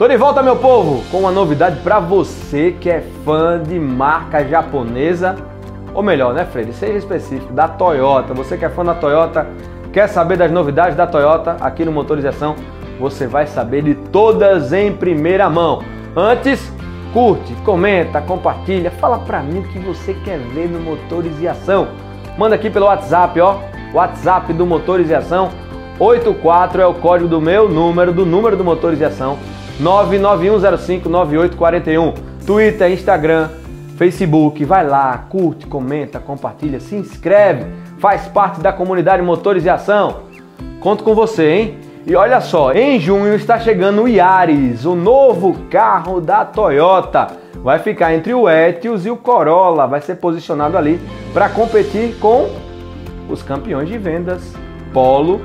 Tô de volta, meu povo, com uma novidade para você que é fã de marca japonesa, ou melhor, né, Freire? Seja específico, da Toyota. Você que é fã da Toyota, quer saber das novidades da Toyota aqui no Motorização, você vai saber de todas em primeira mão. Antes, curte, comenta, compartilha, fala para mim o que você quer ver no Motores e Ação. Manda aqui pelo WhatsApp, ó, WhatsApp do Motores e Ação. 84 é o código do meu número, do número do Motores e Ação. 991059841. Twitter, Instagram, Facebook, vai lá, curte, comenta, compartilha, se inscreve, faz parte da comunidade Motores e Ação. Conto com você, hein? E olha só, em junho está chegando o Yaris, o novo carro da Toyota. Vai ficar entre o Etios e o Corolla, vai ser posicionado ali para competir com os campeões de vendas Polo,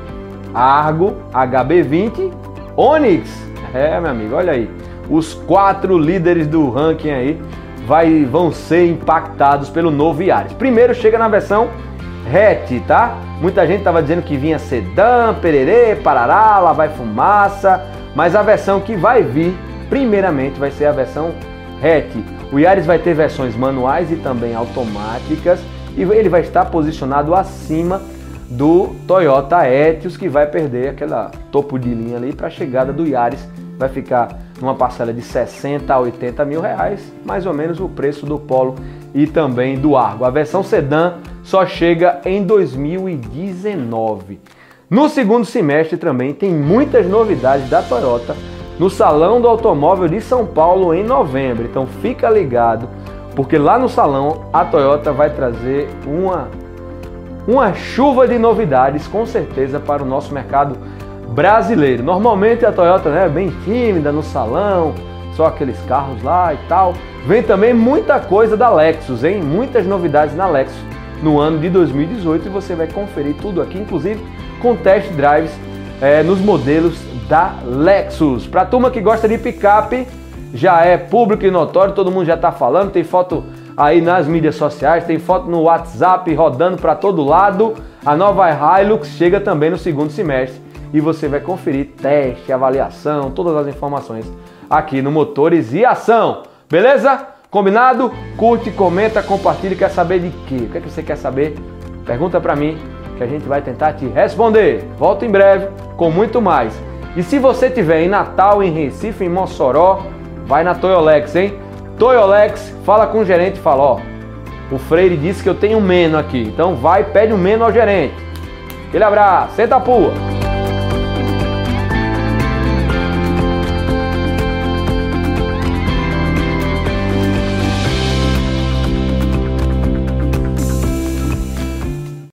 Argo, HB20, Onix é, meu amigo, olha aí. Os quatro líderes do ranking aí vai, vão ser impactados pelo novo Yaris. Primeiro chega na versão hatch, tá? Muita gente estava dizendo que vinha sedã, pererê, parará, lá vai fumaça, mas a versão que vai vir, primeiramente, vai ser a versão hatch. O Yaris vai ter versões manuais e também automáticas e ele vai estar posicionado acima do Toyota Etios, que vai perder aquela topo de linha ali para a chegada do Yaris vai ficar numa parcela de 60 a 80 mil reais, mais ou menos o preço do Polo e também do Argo. A versão sedã só chega em 2019. No segundo semestre também tem muitas novidades da Toyota no Salão do Automóvel de São Paulo em novembro. Então fica ligado, porque lá no salão a Toyota vai trazer uma uma chuva de novidades com certeza para o nosso mercado brasileiro. Normalmente a Toyota né, é bem tímida no salão, só aqueles carros lá e tal. Vem também muita coisa da Lexus, hein? Muitas novidades na Lexus no ano de 2018 e você vai conferir tudo aqui, inclusive com test drives é, nos modelos da Lexus. Para turma que gosta de picape, já é público e notório, todo mundo já está falando, tem foto aí nas mídias sociais, tem foto no WhatsApp rodando para todo lado. A nova Hilux chega também no segundo semestre e você vai conferir teste, avaliação, todas as informações aqui no Motores e Ação. Beleza? Combinado? Curte, comenta, compartilha. Quer saber de quê? O que, é que você quer saber? Pergunta para mim que a gente vai tentar te responder. Volto em breve com muito mais. E se você tiver em Natal, em Recife, em Mossoró, vai na Toyolex, hein? Toyolex, fala com o gerente e fala, ó, o Freire disse que eu tenho um meno aqui. Então vai, pede um meno ao gerente. Aquele abraço, senta a pua.